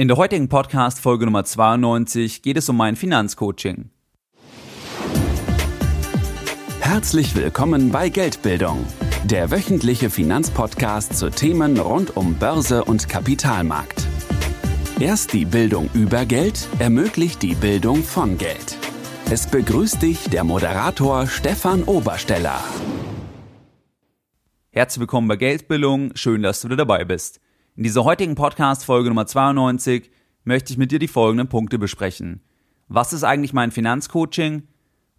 In der heutigen Podcast Folge Nummer 92 geht es um mein Finanzcoaching. Herzlich willkommen bei Geldbildung, der wöchentliche Finanzpodcast zu Themen rund um Börse und Kapitalmarkt. Erst die Bildung über Geld ermöglicht die Bildung von Geld. Es begrüßt dich der Moderator Stefan Obersteller. Herzlich willkommen bei Geldbildung, schön, dass du wieder dabei bist. In dieser heutigen Podcast-Folge Nummer 92 möchte ich mit dir die folgenden Punkte besprechen. Was ist eigentlich mein Finanzcoaching?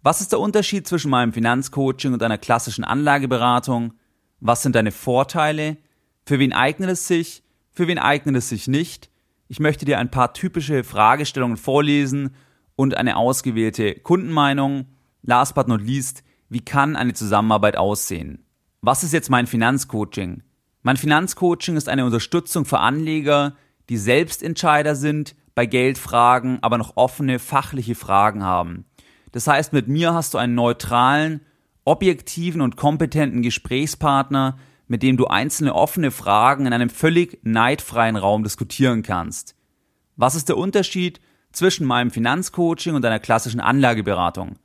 Was ist der Unterschied zwischen meinem Finanzcoaching und einer klassischen Anlageberatung? Was sind deine Vorteile? Für wen eignet es sich? Für wen eignet es sich nicht? Ich möchte dir ein paar typische Fragestellungen vorlesen und eine ausgewählte Kundenmeinung. Last but not least, wie kann eine Zusammenarbeit aussehen? Was ist jetzt mein Finanzcoaching? Mein Finanzcoaching ist eine Unterstützung für Anleger, die Selbstentscheider sind bei Geldfragen, aber noch offene fachliche Fragen haben. Das heißt, mit mir hast du einen neutralen, objektiven und kompetenten Gesprächspartner, mit dem du einzelne offene Fragen in einem völlig neidfreien Raum diskutieren kannst. Was ist der Unterschied zwischen meinem Finanzcoaching und einer klassischen Anlageberatung?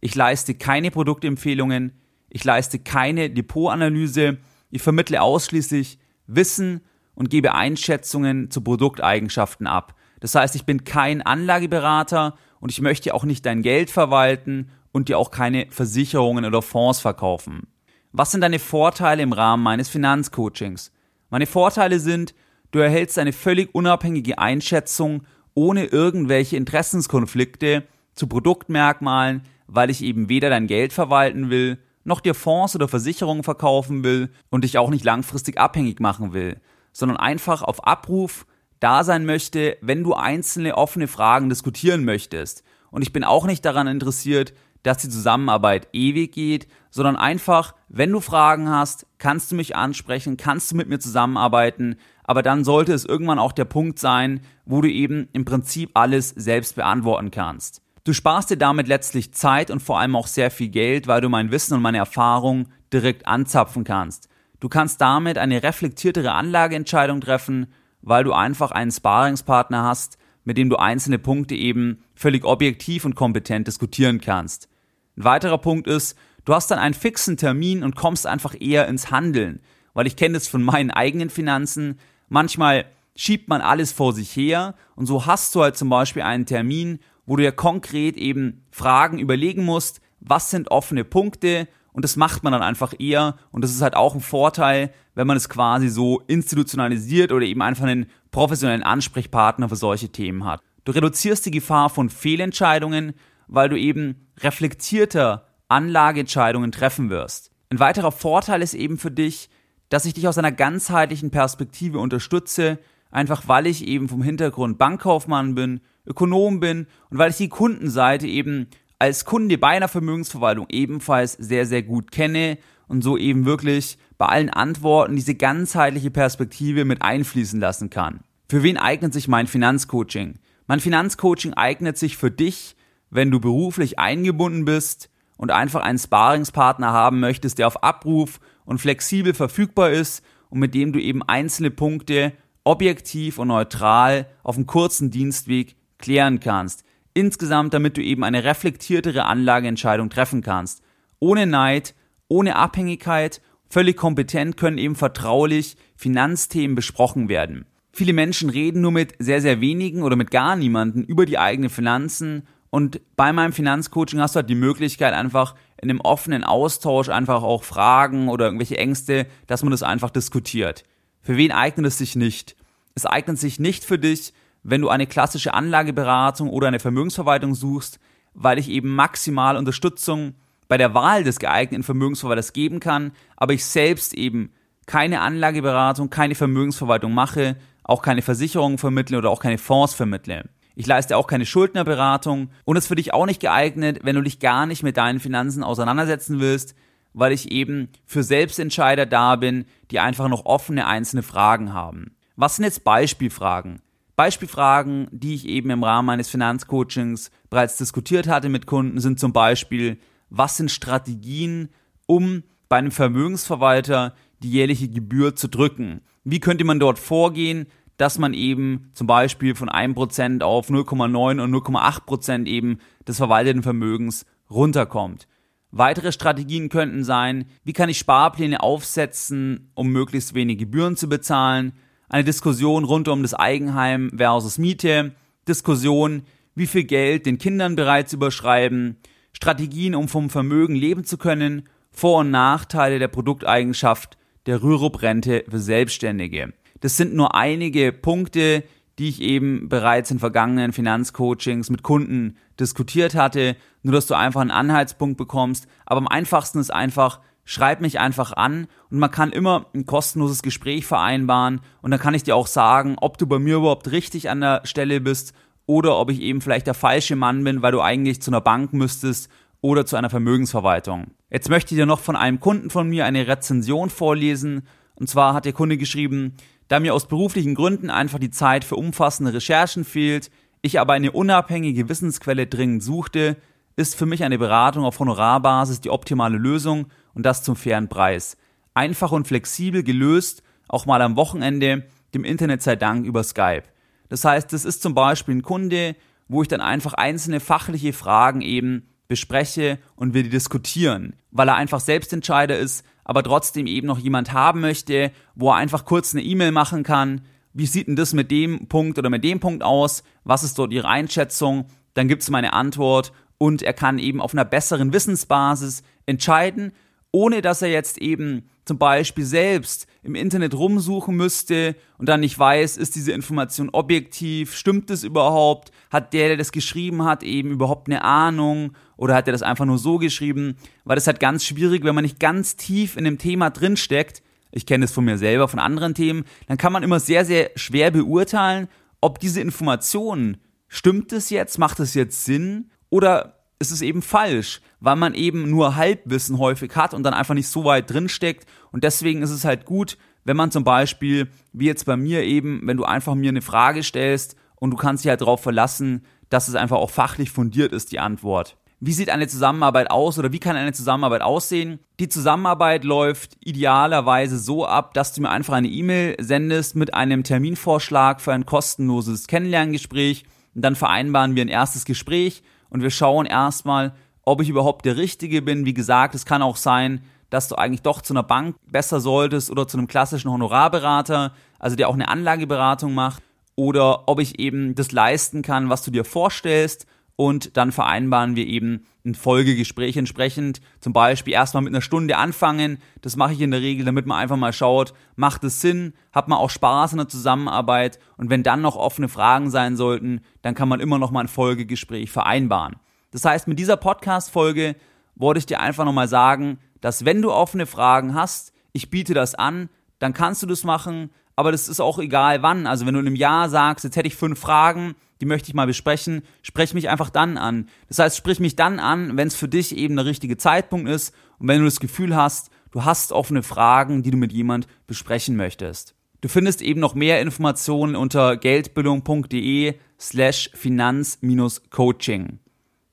Ich leiste keine Produktempfehlungen, ich leiste keine Depotanalyse, ich vermittle ausschließlich Wissen und gebe Einschätzungen zu Produkteigenschaften ab. Das heißt, ich bin kein Anlageberater und ich möchte auch nicht dein Geld verwalten und dir auch keine Versicherungen oder Fonds verkaufen. Was sind deine Vorteile im Rahmen meines Finanzcoachings? Meine Vorteile sind, du erhältst eine völlig unabhängige Einschätzung ohne irgendwelche Interessenskonflikte zu Produktmerkmalen, weil ich eben weder dein Geld verwalten will, noch dir Fonds oder Versicherungen verkaufen will und dich auch nicht langfristig abhängig machen will, sondern einfach auf Abruf da sein möchte, wenn du einzelne offene Fragen diskutieren möchtest. Und ich bin auch nicht daran interessiert, dass die Zusammenarbeit ewig geht, sondern einfach, wenn du Fragen hast, kannst du mich ansprechen, kannst du mit mir zusammenarbeiten, aber dann sollte es irgendwann auch der Punkt sein, wo du eben im Prinzip alles selbst beantworten kannst. Du sparst dir damit letztlich Zeit und vor allem auch sehr viel Geld, weil du mein Wissen und meine Erfahrung direkt anzapfen kannst. Du kannst damit eine reflektiertere Anlageentscheidung treffen, weil du einfach einen Sparingspartner hast, mit dem du einzelne Punkte eben völlig objektiv und kompetent diskutieren kannst. Ein weiterer Punkt ist, du hast dann einen fixen Termin und kommst einfach eher ins Handeln, weil ich kenne das von meinen eigenen Finanzen. Manchmal schiebt man alles vor sich her und so hast du halt zum Beispiel einen Termin wo du ja konkret eben Fragen überlegen musst, was sind offene Punkte und das macht man dann einfach eher und das ist halt auch ein Vorteil, wenn man es quasi so institutionalisiert oder eben einfach einen professionellen Ansprechpartner für solche Themen hat. Du reduzierst die Gefahr von Fehlentscheidungen, weil du eben reflektierter Anlageentscheidungen treffen wirst. Ein weiterer Vorteil ist eben für dich, dass ich dich aus einer ganzheitlichen Perspektive unterstütze, einfach weil ich eben vom Hintergrund Bankkaufmann bin, Ökonom bin und weil ich die Kundenseite eben als Kunde bei einer Vermögensverwaltung ebenfalls sehr, sehr gut kenne und so eben wirklich bei allen Antworten diese ganzheitliche Perspektive mit einfließen lassen kann. Für wen eignet sich mein Finanzcoaching? Mein Finanzcoaching eignet sich für dich, wenn du beruflich eingebunden bist und einfach einen Sparingspartner haben möchtest, der auf Abruf und flexibel verfügbar ist und mit dem du eben einzelne Punkte objektiv und neutral auf einem kurzen Dienstweg klären kannst. Insgesamt, damit du eben eine reflektiertere Anlageentscheidung treffen kannst. Ohne Neid, ohne Abhängigkeit, völlig kompetent können eben vertraulich Finanzthemen besprochen werden. Viele Menschen reden nur mit sehr, sehr wenigen oder mit gar niemanden über die eigenen Finanzen und bei meinem Finanzcoaching hast du halt die Möglichkeit einfach in einem offenen Austausch einfach auch Fragen oder irgendwelche Ängste, dass man das einfach diskutiert. Für wen eignet es sich nicht? Es eignet sich nicht für dich, wenn du eine klassische Anlageberatung oder eine Vermögensverwaltung suchst, weil ich eben maximal Unterstützung bei der Wahl des geeigneten Vermögensverwalters geben kann, aber ich selbst eben keine Anlageberatung, keine Vermögensverwaltung mache, auch keine Versicherungen vermittle oder auch keine Fonds vermittle. Ich leiste auch keine Schuldnerberatung und ist für dich auch nicht geeignet, wenn du dich gar nicht mit deinen Finanzen auseinandersetzen willst, weil ich eben für Selbstentscheider da bin, die einfach noch offene einzelne Fragen haben. Was sind jetzt Beispielfragen? Beispielfragen, die ich eben im Rahmen meines Finanzcoachings bereits diskutiert hatte mit Kunden, sind zum Beispiel, was sind Strategien, um bei einem Vermögensverwalter die jährliche Gebühr zu drücken? Wie könnte man dort vorgehen, dass man eben zum Beispiel von 1% auf 0,9 und 0,8% eben des verwalteten Vermögens runterkommt. Weitere Strategien könnten sein, wie kann ich Sparpläne aufsetzen, um möglichst wenig Gebühren zu bezahlen, eine Diskussion rund um das Eigenheim versus Miete, Diskussion, wie viel Geld den Kindern bereits überschreiben, Strategien, um vom Vermögen leben zu können, Vor- und Nachteile der Produkteigenschaft der Rürup-Rente für Selbstständige. Das sind nur einige Punkte, die ich eben bereits in vergangenen Finanzcoachings mit Kunden diskutiert hatte, nur dass du einfach einen Anhaltspunkt bekommst. Aber am einfachsten ist einfach, schreib mich einfach an und man kann immer ein kostenloses Gespräch vereinbaren und dann kann ich dir auch sagen, ob du bei mir überhaupt richtig an der Stelle bist oder ob ich eben vielleicht der falsche Mann bin, weil du eigentlich zu einer Bank müsstest oder zu einer Vermögensverwaltung. Jetzt möchte ich dir noch von einem Kunden von mir eine Rezension vorlesen. Und zwar hat der Kunde geschrieben, da mir aus beruflichen Gründen einfach die Zeit für umfassende Recherchen fehlt, ich aber eine unabhängige Wissensquelle dringend suchte, ist für mich eine Beratung auf Honorarbasis die optimale Lösung und das zum fairen Preis. Einfach und flexibel gelöst, auch mal am Wochenende, dem Internet sei Dank über Skype. Das heißt, das ist zum Beispiel ein Kunde, wo ich dann einfach einzelne fachliche Fragen eben bespreche und wir die diskutieren, weil er einfach Selbstentscheider ist, aber trotzdem eben noch jemand haben möchte, wo er einfach kurz eine E-Mail machen kann. Wie sieht denn das mit dem Punkt oder mit dem Punkt aus? Was ist dort Ihre Einschätzung? Dann gibt es meine Antwort und er kann eben auf einer besseren Wissensbasis entscheiden, ohne dass er jetzt eben zum Beispiel selbst im Internet rumsuchen müsste und dann nicht weiß, ist diese Information objektiv, stimmt es überhaupt, hat der, der das geschrieben hat, eben überhaupt eine Ahnung oder hat er das einfach nur so geschrieben, weil das halt ganz schwierig, wenn man nicht ganz tief in dem Thema drinsteckt, ich kenne das von mir selber, von anderen Themen, dann kann man immer sehr, sehr schwer beurteilen, ob diese Information, stimmt es jetzt, macht es jetzt Sinn oder ist es eben falsch, weil man eben nur Halbwissen häufig hat und dann einfach nicht so weit drinsteckt. Und deswegen ist es halt gut, wenn man zum Beispiel, wie jetzt bei mir eben, wenn du einfach mir eine Frage stellst und du kannst dich halt darauf verlassen, dass es einfach auch fachlich fundiert ist, die Antwort. Wie sieht eine Zusammenarbeit aus oder wie kann eine Zusammenarbeit aussehen? Die Zusammenarbeit läuft idealerweise so ab, dass du mir einfach eine E-Mail sendest mit einem Terminvorschlag für ein kostenloses Kennenlerngespräch. Und dann vereinbaren wir ein erstes Gespräch und wir schauen erstmal, ob ich überhaupt der Richtige bin. Wie gesagt, es kann auch sein, dass du eigentlich doch zu einer Bank besser solltest oder zu einem klassischen Honorarberater, also der auch eine Anlageberatung macht, oder ob ich eben das leisten kann, was du dir vorstellst. Und dann vereinbaren wir eben ein Folgegespräch entsprechend. Zum Beispiel erstmal mit einer Stunde anfangen. Das mache ich in der Regel, damit man einfach mal schaut, macht es Sinn, hat man auch Spaß in der Zusammenarbeit. Und wenn dann noch offene Fragen sein sollten, dann kann man immer noch mal ein Folgegespräch vereinbaren. Das heißt, mit dieser Podcast-Folge wollte ich dir einfach nochmal sagen, dass wenn du offene Fragen hast, ich biete das an, dann kannst du das machen, aber das ist auch egal wann. Also wenn du in einem Jahr sagst, jetzt hätte ich fünf Fragen, die möchte ich mal besprechen, sprech mich einfach dann an. Das heißt, sprich mich dann an, wenn es für dich eben der richtige Zeitpunkt ist und wenn du das Gefühl hast, du hast offene Fragen, die du mit jemand besprechen möchtest. Du findest eben noch mehr Informationen unter geldbildung.de slash finanz-coaching.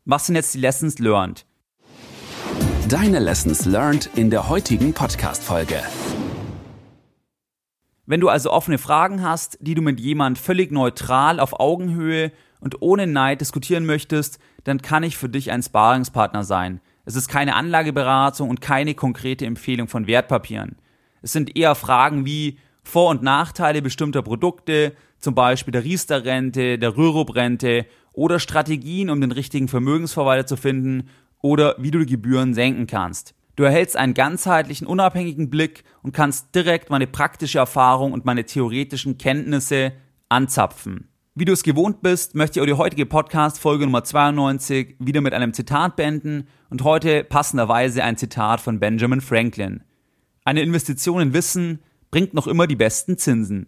Was sind jetzt die Lessons learned? Deine Lessons learned in der heutigen Podcast-Folge. Wenn du also offene Fragen hast, die du mit jemand völlig neutral auf Augenhöhe und ohne Neid diskutieren möchtest, dann kann ich für dich ein Sparingspartner sein. Es ist keine Anlageberatung und keine konkrete Empfehlung von Wertpapieren. Es sind eher Fragen wie Vor- und Nachteile bestimmter Produkte, zum Beispiel der Riester-Rente, der Rürup-Rente oder Strategien, um den richtigen Vermögensverwalter zu finden oder wie du die Gebühren senken kannst. Du erhältst einen ganzheitlichen, unabhängigen Blick und kannst direkt meine praktische Erfahrung und meine theoretischen Kenntnisse anzapfen. Wie du es gewohnt bist, möchte ich auch die heutige Podcast-Folge Nummer 92 wieder mit einem Zitat beenden und heute passenderweise ein Zitat von Benjamin Franklin. Eine Investition in Wissen bringt noch immer die besten Zinsen.